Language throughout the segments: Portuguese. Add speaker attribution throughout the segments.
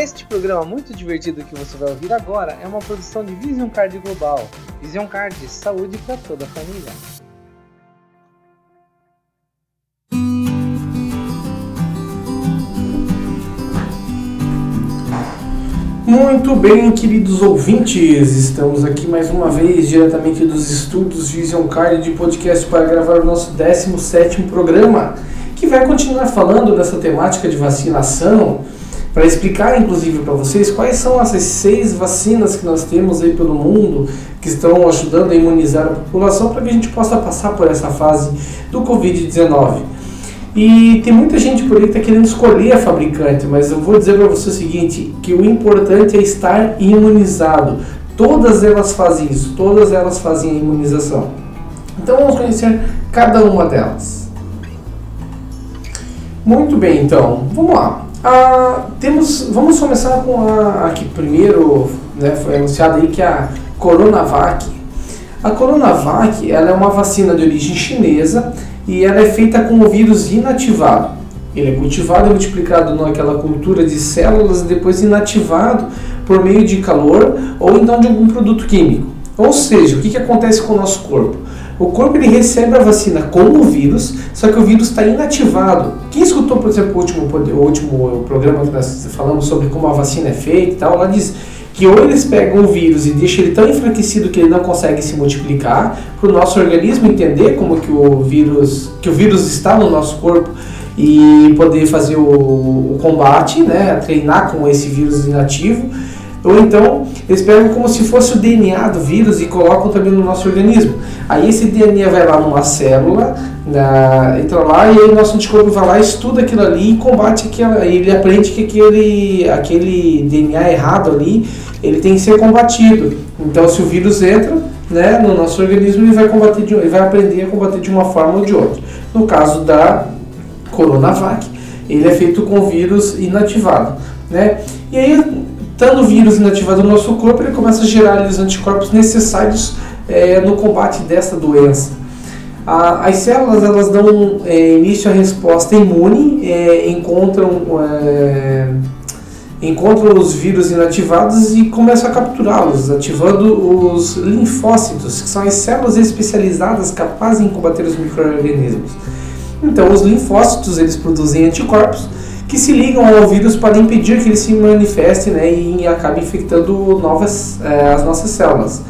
Speaker 1: Este programa muito divertido que você vai ouvir agora é uma produção de Vision Card Global. Vision Card, saúde para toda a família.
Speaker 2: Muito bem, queridos ouvintes, estamos aqui mais uma vez diretamente dos estúdios Vision Card de podcast para gravar o nosso 17 programa, que vai continuar falando dessa temática de vacinação, para explicar inclusive para vocês quais são essas seis vacinas que nós temos aí pelo mundo que estão ajudando a imunizar a população para que a gente possa passar por essa fase do Covid-19. E tem muita gente por aí que está querendo escolher a fabricante, mas eu vou dizer para você o seguinte, que o importante é estar imunizado. Todas elas fazem isso, todas elas fazem a imunização. Então vamos conhecer cada uma delas. Muito bem, então, vamos lá. Ah, temos, vamos começar com a, a que primeiro né, foi anunciada aí, que é a Coronavac. A Coronavac ela é uma vacina de origem chinesa e ela é feita com o vírus inativado. Ele é cultivado e multiplicado naquela cultura de células e depois inativado por meio de calor ou então de algum produto químico. Ou seja, o que, que acontece com o nosso corpo? O corpo ele recebe a vacina com o vírus, só que o vírus está inativado. Quem escutou, por exemplo, o último, o último programa que nós falamos sobre como a vacina é feita e tal, lá diz que ou eles pegam o vírus e deixam ele tão enfraquecido que ele não consegue se multiplicar, para o nosso organismo entender como que o vírus, que o vírus está no nosso corpo e poder fazer o, o combate, né, treinar com esse vírus inativo, ou então eles pegam como se fosse o DNA do vírus e colocam também no nosso organismo. Aí esse DNA vai lá numa célula, na, entra lá e aí o nosso anticorpo vai lá, estuda aquilo ali e combate aquela. Ele aprende que aquele, aquele DNA errado ali ele tem que ser combatido. Então, se o vírus entra né, no nosso organismo, ele vai, combater de, ele vai aprender a combater de uma forma ou de outra. No caso da Coronavac, ele é feito com vírus inativado. Né? E aí, estando o vírus inativado no nosso corpo, ele começa a gerar os anticorpos necessários é, no combate dessa doença. as células elas dão é, início à resposta imune, é, encontram é, encontram os vírus inativados e começam a capturá-los, ativando os linfócitos, que são as células especializadas capazes em combater os micro-organismos. Então, os linfócitos eles produzem anticorpos que se ligam ao vírus para impedir que ele se manifeste né, e acabe infectando novas, é, as nossas células.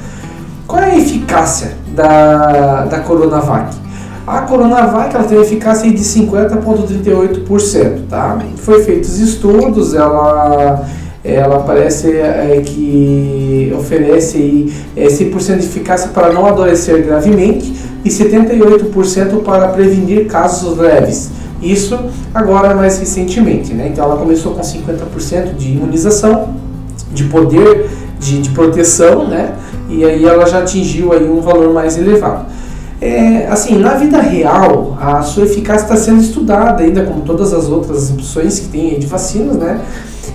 Speaker 2: Qual é a eficácia da, da Coronavac? A Coronavac ela tem eficácia de 50,38%, tá? Foi feitos estudos, ela ela parece é, que oferece aí, é, 100% de eficácia para não adoecer gravemente e 78% para prevenir casos leves. Isso agora mais recentemente, né? Então ela começou com 50% de imunização, de poder de, de proteção, né? E aí ela já atingiu aí um valor mais elevado. É, assim, na vida real, a sua eficácia está sendo estudada ainda, como todas as outras opções que tem de vacinas, né?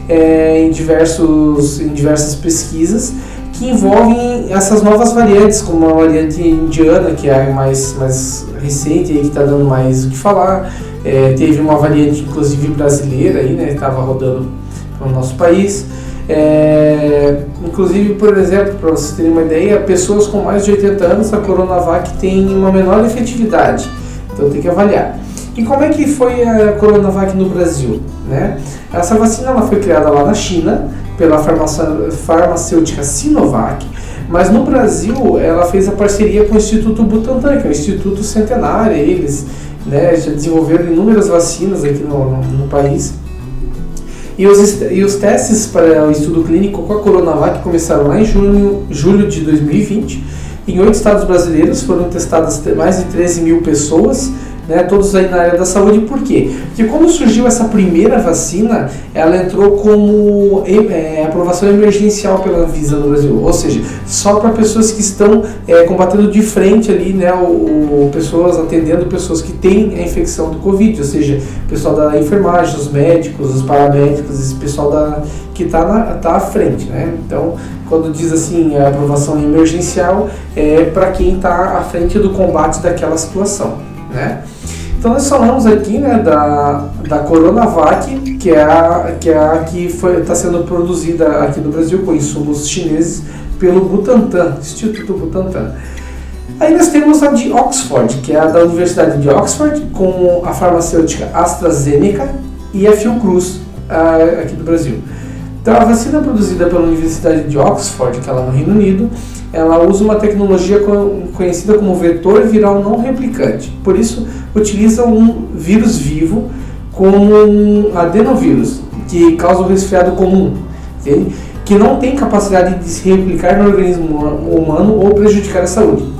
Speaker 2: É, em, diversos, em diversas pesquisas que envolvem essas novas variantes, como a variante indiana, que é a mais, mais recente e que está dando mais o que falar. É, teve uma variante, inclusive brasileira, aí, né? Estava rodando para o nosso país. É, inclusive, por exemplo, para vocês terem uma ideia, pessoas com mais de 80 anos, a Coronavac tem uma menor efetividade. Então tem que avaliar. E como é que foi a Coronavac no Brasil? Né? Essa vacina ela foi criada lá na China pela farmacêutica Sinovac, mas no Brasil ela fez a parceria com o Instituto Butantan, que é o Instituto Centenário. Eles né, já desenvolveram inúmeras vacinas aqui no, no, no país. E os, e os testes para o estudo clínico com a Coronavac começaram lá em junho, julho de 2020. Em oito estados brasileiros foram testadas mais de 13 mil pessoas né, todos aí na área da saúde. Por quê? Porque quando surgiu essa primeira vacina, ela entrou como é, aprovação emergencial pela Anvisa no Brasil, ou seja, só para pessoas que estão é, combatendo de frente ali, né, o, o, pessoas atendendo pessoas que têm a infecção do Covid, ou seja, pessoal da enfermagem, os médicos, os paramédicos, esse pessoal da, que está tá à frente, né? Então, quando diz assim a aprovação emergencial, é para quem está à frente do combate daquela situação, né? Então nós falamos aqui né, da, da Coronavac, que é a que, é a que está sendo produzida aqui no Brasil com insumos chineses pelo Butantan, Instituto Butantan. Aí nós temos a de Oxford, que é a da Universidade de Oxford, com a farmacêutica AstraZeneca e a Fiocruz, aqui do Brasil. Então a vacina produzida pela Universidade de Oxford, que é lá no Reino Unido, ela usa uma tecnologia conhecida como vetor viral não replicante. Por isso, utiliza um vírus vivo como um adenovírus, que causa o resfriado comum, que não tem capacidade de se replicar no organismo humano ou prejudicar a saúde.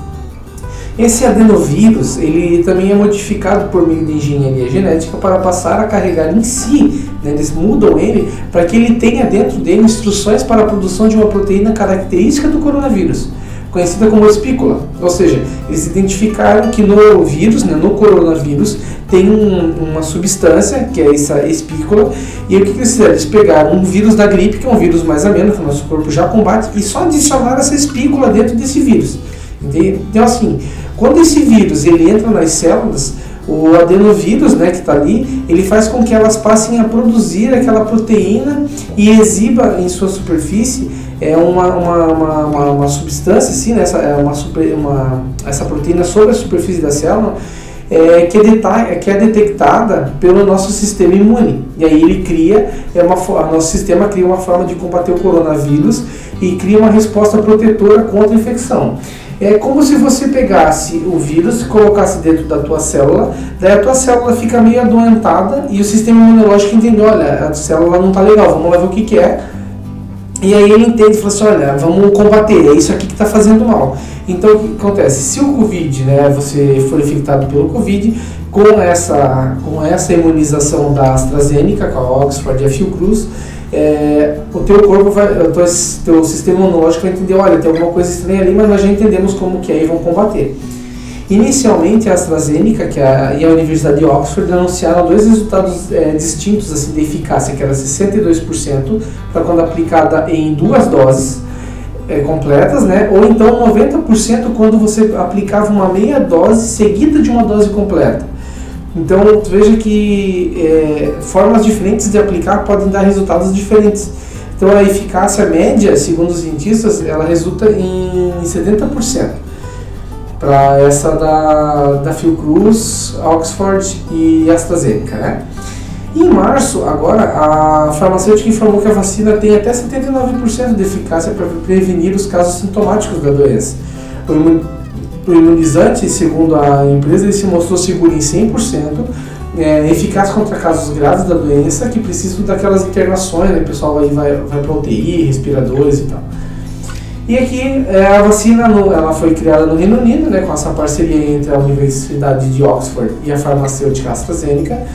Speaker 2: Esse adenovírus ele também é modificado por meio de engenharia genética para passar a carregar em si, né, eles mudam ele para que ele tenha dentro dele instruções para a produção de uma proteína característica do coronavírus, conhecida como espícula. Ou seja, eles identificaram que no vírus, né, no coronavírus, tem um, uma substância, que é essa espícula, e o que eles fizeram? Eles pegaram um vírus da gripe, que é um vírus mais ameno, que o nosso corpo já combate, e só adicionaram essa espícula dentro desse vírus. Entende? Então, assim, quando esse vírus ele entra nas células, o adenovírus, né, que está ali, ele faz com que elas passem a produzir aquela proteína e exiba em sua superfície é uma, uma, uma, uma, substância, assim, né, essa, é uma, super, uma, essa proteína sobre a superfície da célula, é, que, é deta que é detectada pelo nosso sistema imune. E aí ele cria, é uma, nosso sistema cria uma forma de combater o coronavírus e cria uma resposta protetora contra a infecção. É como se você pegasse o vírus e colocasse dentro da tua célula, daí a tua célula fica meio adoentada e o sistema imunológico entende, olha, a célula não está legal, vamos lá ver o que, que é. E aí ele entende e fala assim, olha, vamos combater, é isso aqui que está fazendo mal. Então o que acontece? Se o Covid, né, você for infectado pelo Covid, com essa, com essa imunização da AstraZeneca, com a Oxford e a Fiocruz, é, o teu corpo vai, o teu, teu sistema imunológico vai entender, olha, tem alguma coisa estranha ali, mas nós já entendemos como que é e vão combater. Inicialmente, a AstraZeneca que é a, e a Universidade de Oxford anunciaram dois resultados é, distintos assim, de eficácia, que era 62% para quando aplicada em duas doses é, completas, né? ou então 90% quando você aplicava uma meia dose seguida de uma dose completa. Então, veja que é, formas diferentes de aplicar podem dar resultados diferentes. Então, a eficácia média, segundo os cientistas, ela resulta em 70% para essa da, da Fiocruz, Oxford e AstraZeneca, né? Em março, agora, a farmacêutica informou que a vacina tem até 79% de eficácia para prevenir os casos sintomáticos da doença. O imunizante, segundo a empresa, ele se mostrou seguro em 100%, é, eficaz contra casos graves da doença que precisam daquelas internações, né? o pessoal vai, vai, vai para UTI, respiradores e tal. E aqui é, a vacina no, ela foi criada no Reino Unido, né, com essa parceria entre a Universidade de Oxford e a farmacêutica AstraZeneca.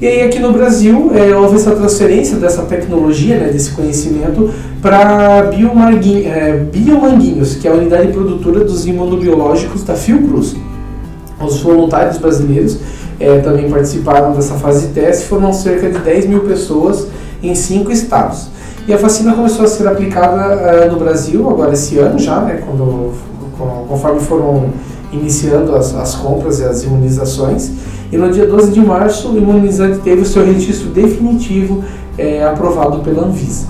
Speaker 2: E aí aqui no Brasil é, houve essa transferência dessa tecnologia, né, desse conhecimento, para é, Biomanguinhos, que é a unidade produtora dos imunobiológicos da Fiocruz. Os voluntários brasileiros é, também participaram dessa fase de teste, foram cerca de 10 mil pessoas em cinco estados. E a vacina começou a ser aplicada uh, no Brasil agora esse ano já, né, quando, conforme foram iniciando as, as compras e as imunizações. E no dia 12 de março, o imunizante teve o seu registro definitivo é, aprovado pela Anvisa.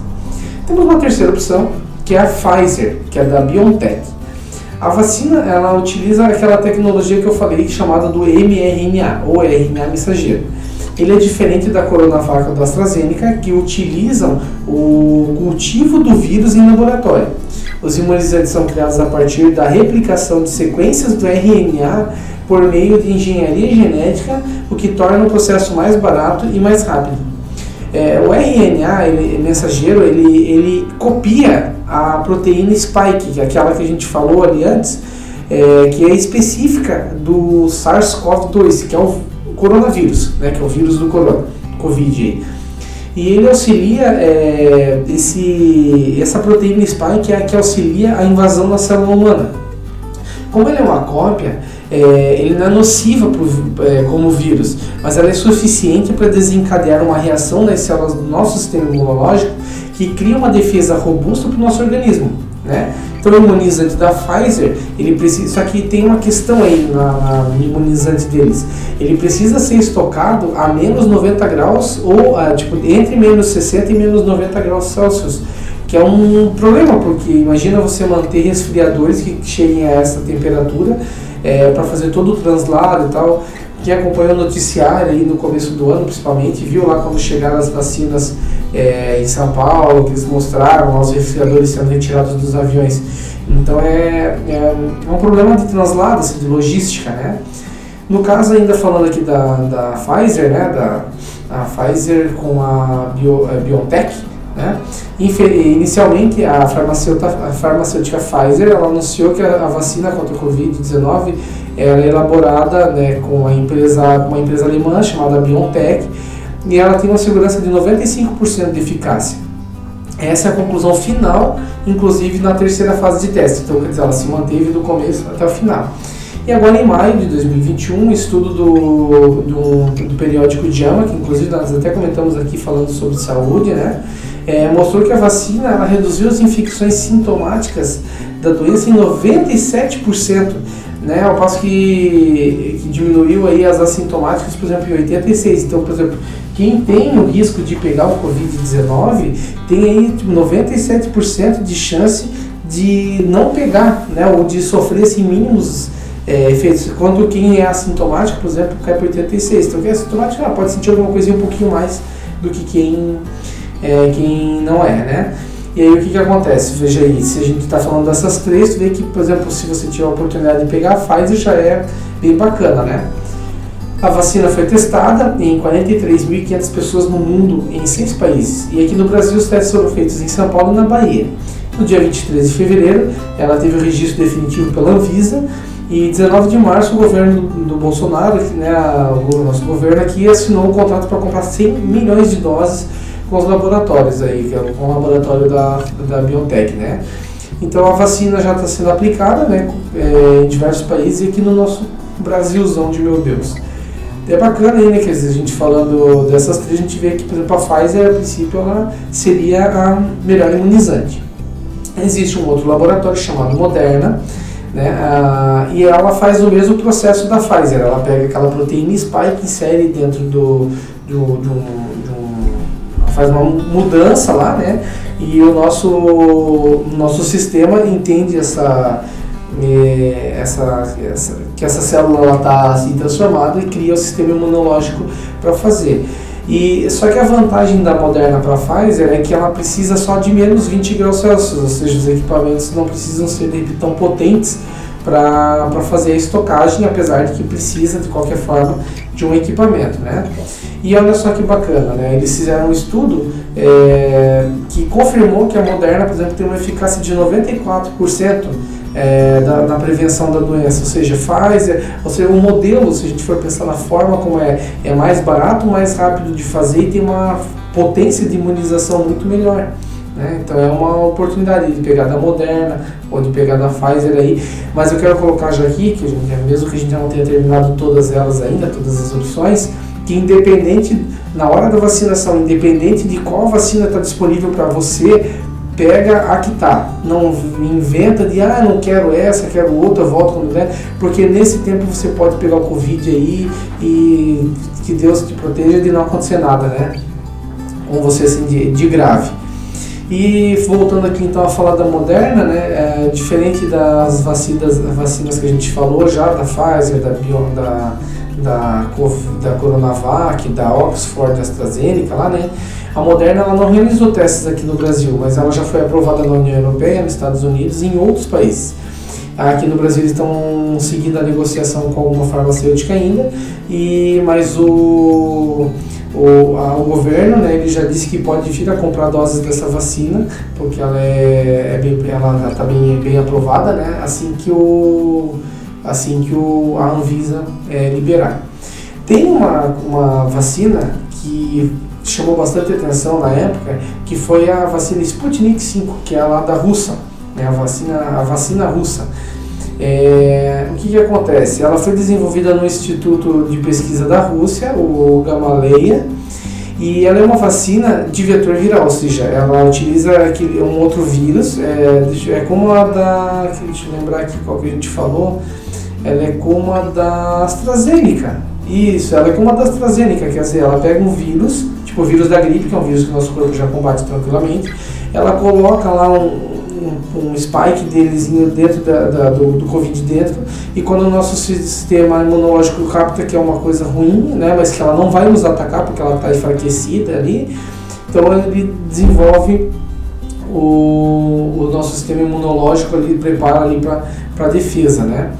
Speaker 2: Temos uma terceira opção, que é a Pfizer, que é da BioNTech. A vacina ela utiliza aquela tecnologia que eu falei chamada do mRNA, ou RNA mensageiro. Ele é diferente da Coronavac ou da AstraZeneca, que utilizam o cultivo do vírus em laboratório. Os imunizantes são criados a partir da replicação de sequências do RNA por meio de engenharia genética, o que torna o processo mais barato e mais rápido. É, o RNA ele, mensageiro ele, ele copia a proteína spike, que é aquela que a gente falou ali antes, é, que é específica do SARS-CoV-2, que é o coronavírus, né, que é o vírus do corona, Covid. E ele auxilia é, esse, essa proteína spike é a que auxilia a invasão da célula humana. Como ele é uma cópia, é, ele não é nociva pro, é, como vírus, mas ela é suficiente para desencadear uma reação nas células do nosso sistema imunológico que cria uma defesa robusta para o nosso organismo. né? Então o imunizante da Pfizer, ele precisa, só que tem uma questão aí na, na, imunizante deles. Ele precisa ser estocado a menos 90 graus ou a, tipo, entre menos 60 e menos 90 graus Celsius. Que é um problema, porque imagina você manter resfriadores que cheguem a essa temperatura é, para fazer todo o translado e tal. Quem acompanhou o noticiário aí no começo do ano, principalmente, viu lá quando chegaram as vacinas é, em São Paulo, que eles mostraram os resfriadores sendo retirados dos aviões. Então é, é, um problema de translado, assim, de logística, né? No caso, ainda falando aqui da, da Pfizer, né, da a Pfizer com a, Bio, a BioNTech, né? Inicialmente, a farmacêutica, a farmacêutica Pfizer ela anunciou que a, a vacina contra o Covid-19 ela é elaborada né, com a empresa, uma empresa alemã chamada BioNTech e ela tem uma segurança de 95% de eficácia. Essa é a conclusão final, inclusive na terceira fase de teste. Então, quer dizer, ela se manteve do começo até o final. E agora, em maio de 2021, um estudo do, do, do periódico JAMA, que inclusive nós até comentamos aqui falando sobre saúde, né? É, mostrou que a vacina ela reduziu as infecções sintomáticas da doença em 97% né? Ao passo que, que diminuiu aí as assintomáticas, por exemplo, em 86%. Então, por exemplo, quem tem o risco de pegar o Covid-19 tem aí tipo, 97% de chance de não pegar, né? Ou de sofrer assim, mínimos é, efeitos. Quando quem é assintomático, por exemplo, cai para 86%. Então, quem é assintomático ah, pode sentir alguma coisinha um pouquinho mais do que quem, é, quem não é, né? E aí o que, que acontece? Veja aí, se a gente está falando dessas três, vê que, por exemplo, se você tiver a oportunidade de pegar a Pfizer já é bem bacana, né? A vacina foi testada em 43.500 pessoas no mundo, em seis países. E aqui no Brasil os testes foram feitos em São Paulo e na Bahia. No dia 23 de fevereiro, ela teve o registro definitivo pela Anvisa e 19 de março o governo do, Bolsonaro, né, o nosso governo aqui, assinou um contrato para comprar 100 milhões de doses com os laboratórios aí, que é laboratório da, da BioNTech, né? Então a vacina já está sendo aplicada, né, é, em diversos países e aqui no nosso Brasilzão de meu Deus. É bacana aí, né, que a gente falando dessas três, a gente vê que, por exemplo, a Pfizer, a princípio, ela seria a melhor imunizante. Existe um outro laboratório chamado Moderna, né, e ela faz o mesmo processo da Pfizer. Ela pega aquela proteína spike, insere dentro do, do faz uma mudança lá, né? E o nosso, nosso sistema entende essa, é, essa, essa que essa célula está assim transformada e cria o sistema imunológico para fazer. E só que a vantagem da Moderna para a Pfizer é que ela precisa só de menos 20 graus Celsius, ou seja, os equipamentos não precisam ser tão potentes para fazer a estocagem, apesar de que precisa de qualquer forma de um equipamento, né? E olha só que bacana, né? Eles fizeram um estudo é, que confirmou que a Moderna, por exemplo, tem uma eficácia de 94% é, da, na prevenção da doença, ou seja, Pfizer, ou seja, o modelo, se a gente for pensar na forma como é, é mais barato, mais rápido de fazer e tem uma potência de imunização muito melhor. Né? Então é uma oportunidade de pegar da Moderna ou de pegar da Pfizer aí, mas eu quero colocar já aqui, que gente, mesmo que a gente não tenha terminado todas elas ainda, todas as opções, que independente, na hora da vacinação, independente de qual vacina está disponível para você, pega a que está. Não inventa de, ah, não quero essa, quero outra, volto quando der, porque nesse tempo você pode pegar o Covid aí e que Deus te proteja de não acontecer nada, né? Com você assim de, de grave. E voltando aqui então a falar da Moderna, né, é, diferente das vacinas, vacinas que a gente falou já, da Pfizer, da, Bio, da da, da Coronavac, da Oxford AstraZeneca lá, né? A Moderna ela não realizou testes aqui no Brasil, mas ela já foi aprovada na União Europeia, nos Estados Unidos e em outros países. Aqui no Brasil eles estão seguindo a negociação com alguma farmacêutica ainda, e mas o, o, a, o governo né, ele já disse que pode vir a comprar doses dessa vacina, porque ela é, é bem, ela está bem, bem aprovada, né, assim que o assim que o, a Anvisa é, liberar. Tem uma, uma vacina que chamou bastante atenção na época, que foi a vacina Sputnik 5, que é lá da Rússia, né, a, vacina, a vacina russa. É, o que, que acontece? Ela foi desenvolvida no Instituto de Pesquisa da Rússia, o Gamaleya, E ela é uma vacina de vetor viral, ou seja, ela utiliza aquele, um outro vírus, é, é como a da. Deixa eu lembrar aqui qual que a gente falou. Ela é como a da AstraZeneca. Isso, ela é como a da AstraZeneca, quer dizer, ela pega um vírus, tipo o vírus da gripe, que é um vírus que o nosso corpo já combate tranquilamente, ela coloca lá um, um, spike delezinho dentro da, da, do, do Covid dentro, e quando o nosso sistema imunológico capta que é uma coisa ruim, né, mas que ela não vai nos atacar porque ela está enfraquecida ali, então ele desenvolve o, o nosso sistema imunológico ali, prepara ali para defesa, né.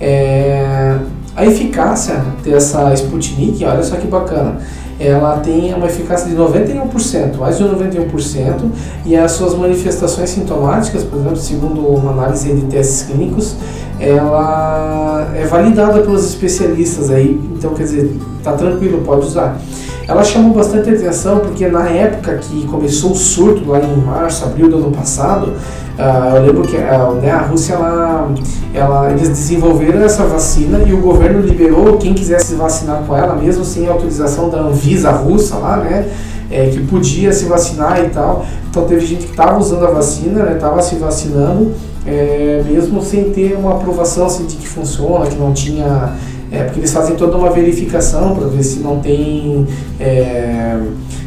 Speaker 2: É, a eficácia dessa Sputnik, olha só que bacana, ela tem uma eficácia de 91%, mais de 91%, e as suas manifestações sintomáticas, por exemplo, segundo uma análise de testes clínicos, ela é validada pelos especialistas aí, então quer dizer, tá tranquilo, pode usar. Ela chamou bastante atenção porque na época que começou o surto, lá em março, abril do ano passado, uh, eu lembro que uh, né, a Rússia, ela, ela, eles desenvolveram essa vacina e o governo liberou quem quisesse vacinar com ela, mesmo sem autorização da Anvisa russa lá, né? É, que podia se vacinar e tal. Então teve gente que estava usando a vacina, estava né, se vacinando, é, mesmo sem ter uma aprovação assim, de que funciona, que não tinha é, porque eles fazem toda uma verificação para ver se não tem. É,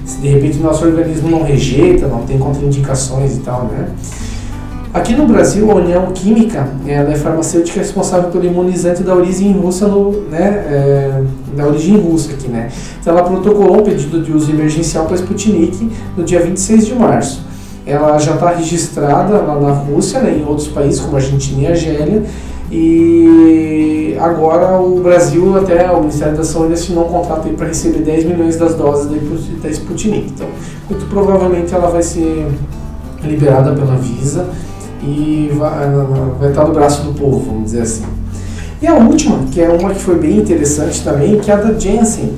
Speaker 2: se de repente o nosso organismo não rejeita, não tem contraindicações e tal, né? Aqui no Brasil, a União Química ela é farmacêutica responsável pelo imunizante da origem russa, no, né, é, da origem russa aqui, né? Então ela protocolou um pedido de uso emergencial para Sputnik no dia 26 de março. Ela já está registrada lá na Rússia, né, em outros países como Argentina e Argélia, e agora o Brasil, até o Ministério da Saúde assinou um contrato para receber 10 milhões das doses da Sputnik. Então, muito provavelmente ela vai ser liberada pela Visa e vai, vai estar no braço do povo, vamos dizer assim. E a última, que é uma que foi bem interessante também, que é a da Janssen.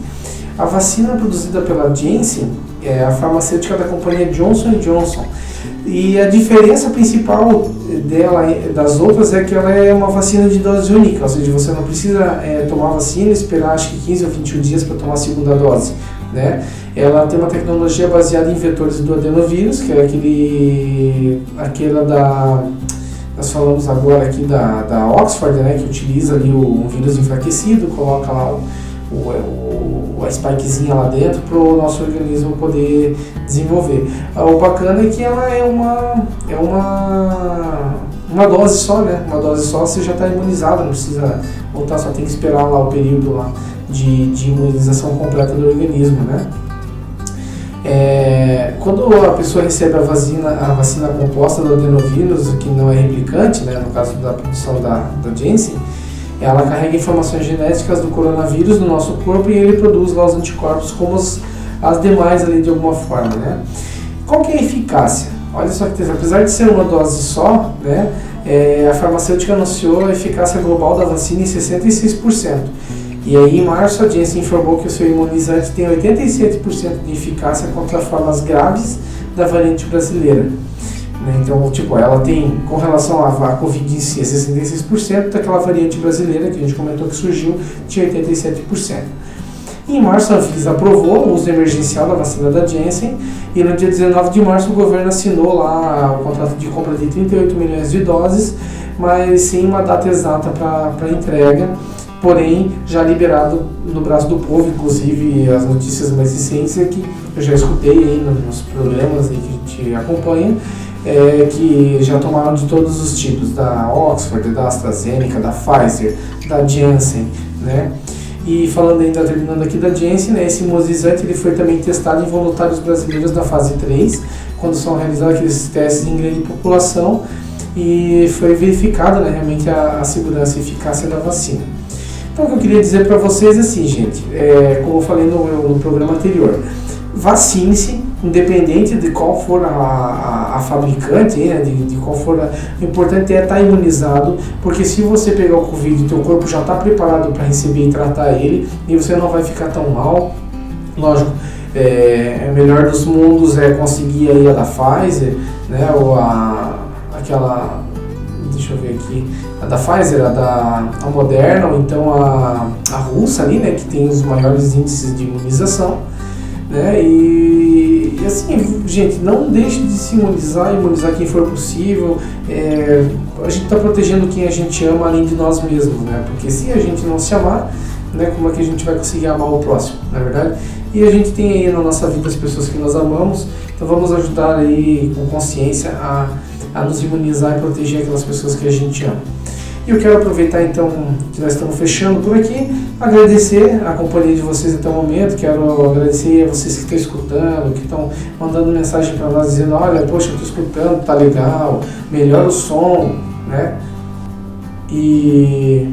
Speaker 2: A vacina produzida pela Janssen é a farmacêutica da companhia Johnson Johnson. E a diferença principal dela das outras é que ela é uma vacina de dose única, ou seja, você não precisa é, tomar vacina e esperar acho que 15 ou 21 dias para tomar a segunda dose. Né? Ela tem uma tecnologia baseada em vetores do adenovírus, que é aquele, aquela da nós falamos agora aqui da, da Oxford, né, que utiliza ali o, um vírus enfraquecido, coloca lá o, o, a spikezinha lá dentro para o nosso organismo poder desenvolver. Ah, o bacana é que ela é uma, é uma, uma dose só, né? Uma dose só você já está imunizado, não precisa voltar, só tem que esperar lá o período lá de, de imunização completa do organismo, né? É, quando a pessoa recebe a vacina, a vacina composta do adenovírus, que não é replicante, né, no caso da produção da, da Janssen, ela carrega informações genéticas do coronavírus no nosso corpo e ele produz lá os anticorpos como as, as demais ali de alguma forma, né? Qual que é a eficácia? Olha só que apesar de ser uma dose só, né, é, a farmacêutica anunciou a eficácia global da vacina em 66%. E aí, em março, a Janssen informou que o seu imunizante tem 87% de eficácia contra formas graves da variante brasileira. Né? Então, tipo, ela tem, com relação à, Covid em si, 66%, daquela variante brasileira que a gente comentou que surgiu, tinha 87%. Em março, a Anvisa aprovou o uso emergencial da vacina da Janssen e no dia 19 de março o governo assinou lá o contrato de compra de 38 milhões de doses, mas sem uma data exata para entrega, porém já liberado no braço do povo, inclusive as notícias mais recentes é que eu já escutei aí nos programas aí que a gente acompanha, é, que já tomaram de todos os tipos, da Oxford, da AstraZeneca, da Pfizer, da Janssen, né? E falando ainda, terminando aqui da Janssen, né, esse imunizante ele foi também testado em voluntários brasileiros da fase 3, quando são realizados aqueles testes em grande população, e foi verificada né, realmente a, a segurança e eficácia da vacina. Então o que eu queria dizer para vocês é assim, gente, é, como eu falei no, no programa anterior, vacine-se, independente de qual for a, a, a fabricante, né, de, de, qual for a, o importante é estar tá imunizado, porque se você pegar o Covid, teu corpo já está preparado para receber e tratar ele, e você não vai ficar tão mal. Lógico, é, é melhor dos mundos é conseguir aí a da Pfizer, né, ou a, aquela, deixa eu ver aqui, a da Pfizer, a da a Moderna, ou então a, a russa ali, né, que tem os maiores índices de imunização Né? E, e, assim, gente, não deixe de se imunizar, imunizar quem for possível. É, a gente está protegendo quem a gente ama além de nós mesmos, né? Porque se a gente não se amar, né, como é que a gente vai conseguir amar o próximo, na é verdade? E a gente tem aí na nossa vida as pessoas que nós amamos, então vamos ajudar aí com consciência a, a nos imunizar e proteger aquelas pessoas que a gente ama. E eu quero aproveitar então que nós estamos fechando por aqui, agradecer a companhia de vocês até o momento, quero agradecer a vocês que estão escutando, que estão mandando mensagem para nós dizendo, olha, poxa, estou escutando, tá legal, melhora o som, né? E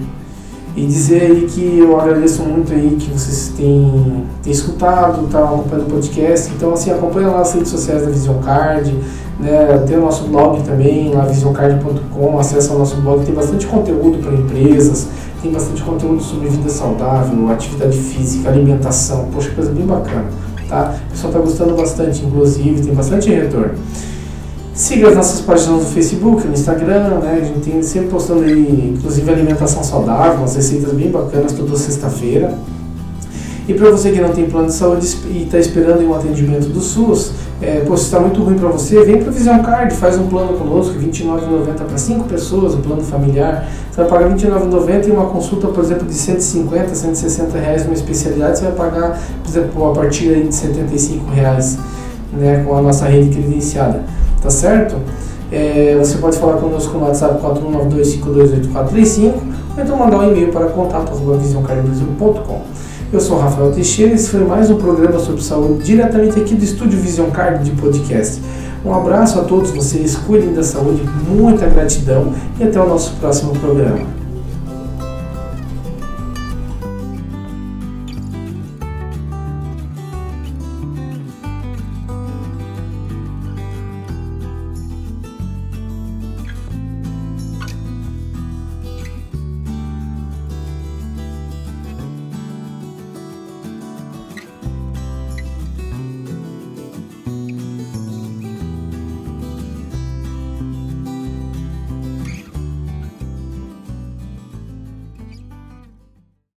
Speaker 2: e dizer aí que eu agradeço muito aí que vocês têm, têm escutado, tá acompanhando o podcast. Então, assim, acompanha lá as redes sociais da Vision Card, né? Tem o nosso blog também, lá visioncard.com, acessa o nosso blog, tem bastante conteúdo para empresas, tem bastante conteúdo sobre vida saudável, atividade física, alimentação, poxa, coisa bem bacana, tá? O pessoal está gostando bastante, inclusive, tem bastante retorno. Siga as nossas páginas no Facebook, no Instagram, né? A gente tem sempre postando aí, inclusive alimentação saudável, umas receitas bem bacanas toda sexta-feira. E para você que não tem plano de saúde e está esperando um atendimento do SUS, é, pô, se está muito ruim para você, vem para Vision Card, faz um plano conosco, R$ 29,90 para 5 pessoas, um plano familiar. Você vai pagar R$ 29,90 e uma consulta, por exemplo, de 150, 160 reais numa especialidade, você vai pagar, por exemplo, a partir de 75 reais né, com a nossa rede credenciada tá certo? É, você pode falar conosco no WhatsApp 4192528435 ou então mandar um e-mail para contato.visioncardbrasil.com Eu sou Rafael Teixeira e esse foi mais um programa sobre saúde diretamente aqui do estúdio Vision Card de podcast. Um abraço a todos vocês, cuidem da saúde, muita gratidão e até o nosso próximo programa.